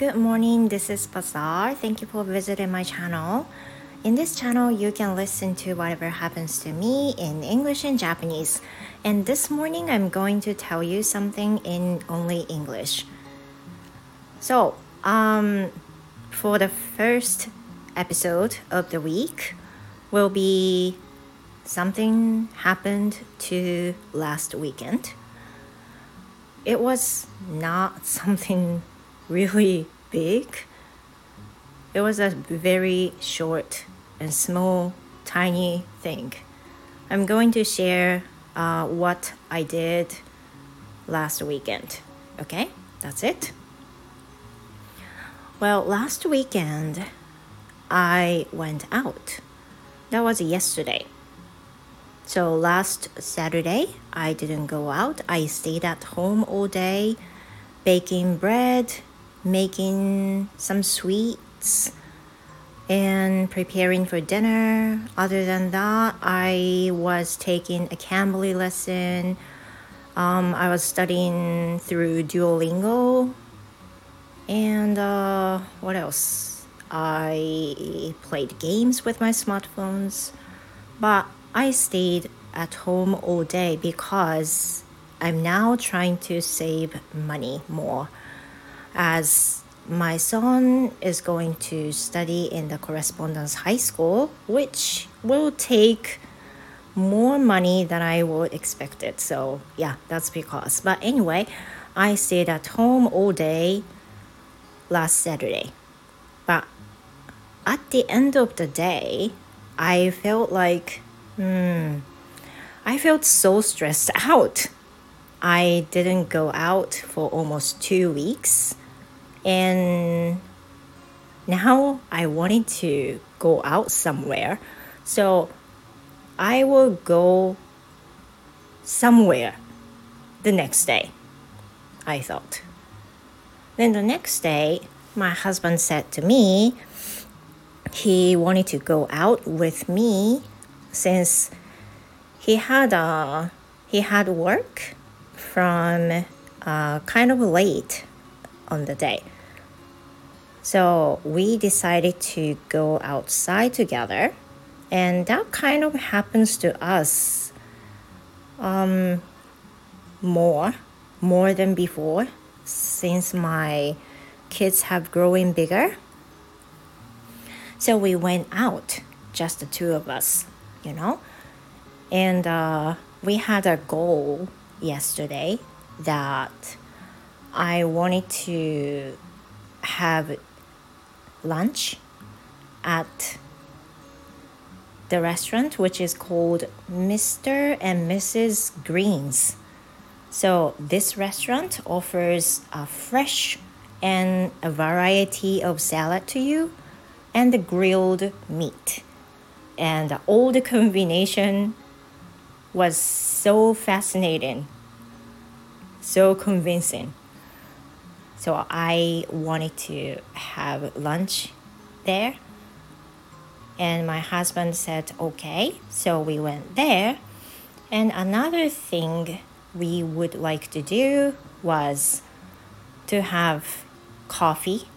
Good morning, this is Bazaar. Thank you for visiting my channel. In this channel, you can listen to whatever happens to me in English and Japanese. And this morning, I'm going to tell you something in only English. So, um, for the first episode of the week, will be something happened to last weekend. It was not something really big. It was a very short and small, tiny thing. I'm going to share uh, what I did last weekend. Okay, that's it. Well, last weekend I went out. That was yesterday. So last Saturday, I didn't go out. I stayed at home all day, baking bread, making some sweets, and preparing for dinner. Other than that, I was taking a Cambly lesson. Um, I was studying through Duolingo. And uh, what else? I played games with my smartphones. But I stayed at home all day because I'm now trying to save money more as my son is going to study in the correspondence high school, which will take more money than I would expect it. So yeah, that's because. But anyway, I stayed at home all day last Saturday. But at the end of the day, I felt like, hmm, I felt so stressed out. I didn't go out for almost two weeks and now I wanted to go out somewhere. So I will go somewhere the next day, I thought. Then the next day, my husband said to me he wanted to go out with me since he had a uh, he had work from uh, kind of late on the day. So we decided to go outside together, and that kind of happens to us um, more, more than before, since my kids have grown bigger. So we went out, just the two of us, you know, and uh, we had a goal yesterday that I wanted to have lunch at the restaurant, which is called Mr. and Mrs. Green's. So, this restaurant offers a fresh and a variety of salad to you and the grilled meat. And all the combination was so fascinating, so convincing. So I wanted to have lunch there. And my husband said, okay. So we went there. And another thing we would like to do was to have coffee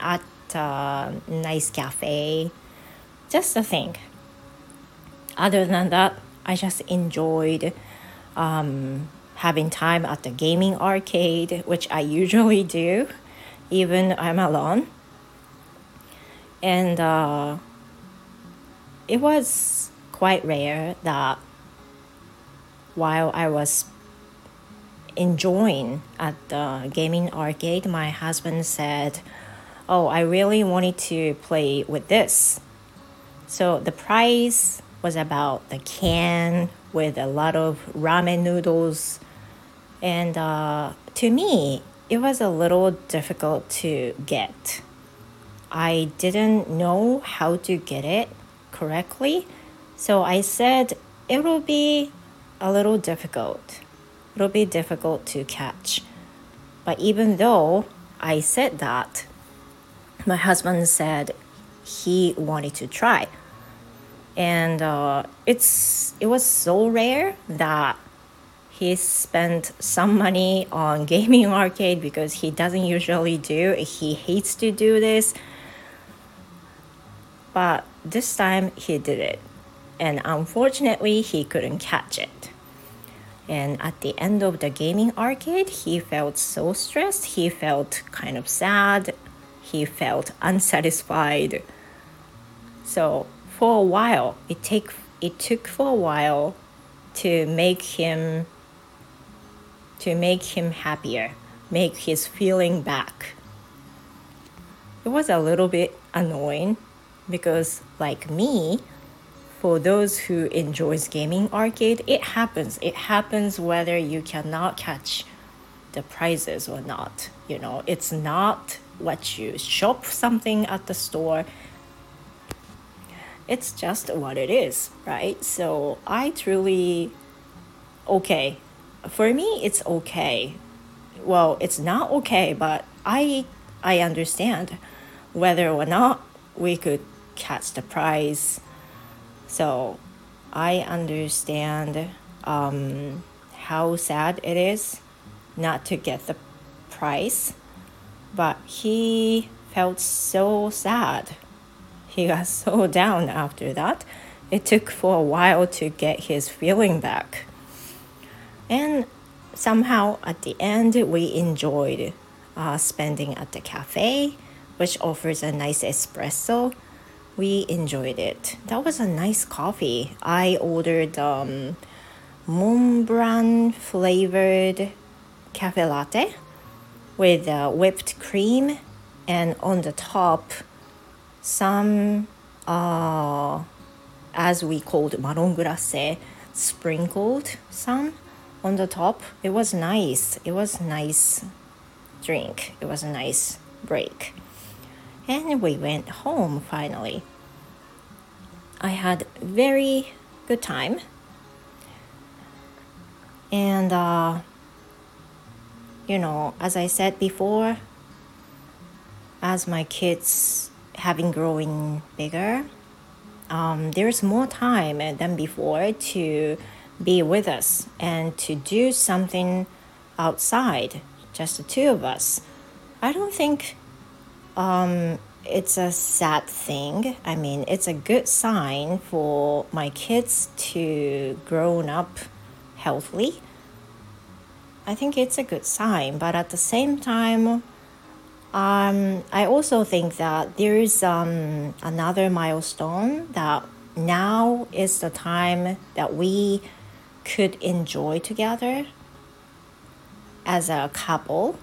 at a nice cafe. Just a thing. Other than that, I just enjoyed um, having time at the gaming arcade, which I usually do, even I'm alone. And uh, it was quite rare that while I was enjoying at the gaming arcade, my husband said, Oh, I really wanted to play with this. So the price was about the can with a lot of ramen noodles and uh, to me, it was a little difficult to get. I didn't know how to get it correctly. So I said it will be a little difficult. It'll be difficult to catch. But even though I said that, my husband said he wanted to try. And uh, it's it was so rare that he spent some money on gaming arcade because he doesn't usually do. He hates to do this. But this time he did it. And unfortunately he couldn't catch it. And at the end of the gaming arcade he felt so stressed. He felt kind of sad. He felt unsatisfied. So for a while it take it took for a while to make him to make him happier, make his feeling back. It was a little bit annoying because like me, for those who enjoys gaming arcade, it happens. It happens whether you cannot catch the prizes or not. You know, it's not what you shop something at the store. It's just what it is, right? So I truly okay for me it's okay. Well it's not okay but i i understand whether or not we could catch the prize. So i understand um, how sad it is not to get the prize but he felt so sad. He got so down after that. It took for a while to get his feeling back and somehow at the end, we enjoyed uh, spending at the cafe, which offers a nice espresso. We enjoyed it. That was a nice coffee. I ordered um, Montblanc flavored cafe latte with uh, whipped cream and on the top some uh, as we called marron glacé sprinkled some on the top. It was nice. It was nice drink. It was a nice break. And we went home finally. I had very good time. And uh, you know, as I said before, as my kids having growing bigger, um, there's more time than before to be with us and to do something outside, just the two of us. I don't think um, it's a sad thing. I mean, it's a good sign for my kids to grow up healthily. I think it's a good sign, but at the same time, um, I also think that there is um, another milestone that now is the time that we could enjoy together as a couple.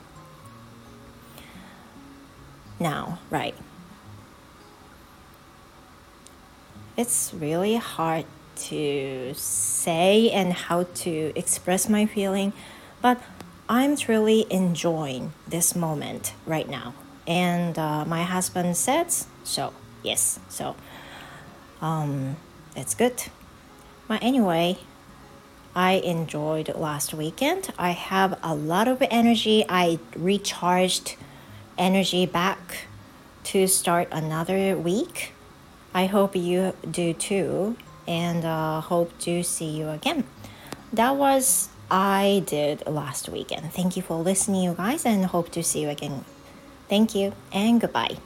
Now, right. It's really hard to say and how to express my feeling, but I'm truly enjoying this moment right now. And uh, my husband says so. Yes, so um, it's good. But anyway, I enjoyed last weekend. I have a lot of energy. I recharged energy back to start another week. I hope you do too, and uh, hope to see you again. That was I did last weekend. Thank you for listening, you guys, and hope to see you again. Thank you and goodbye.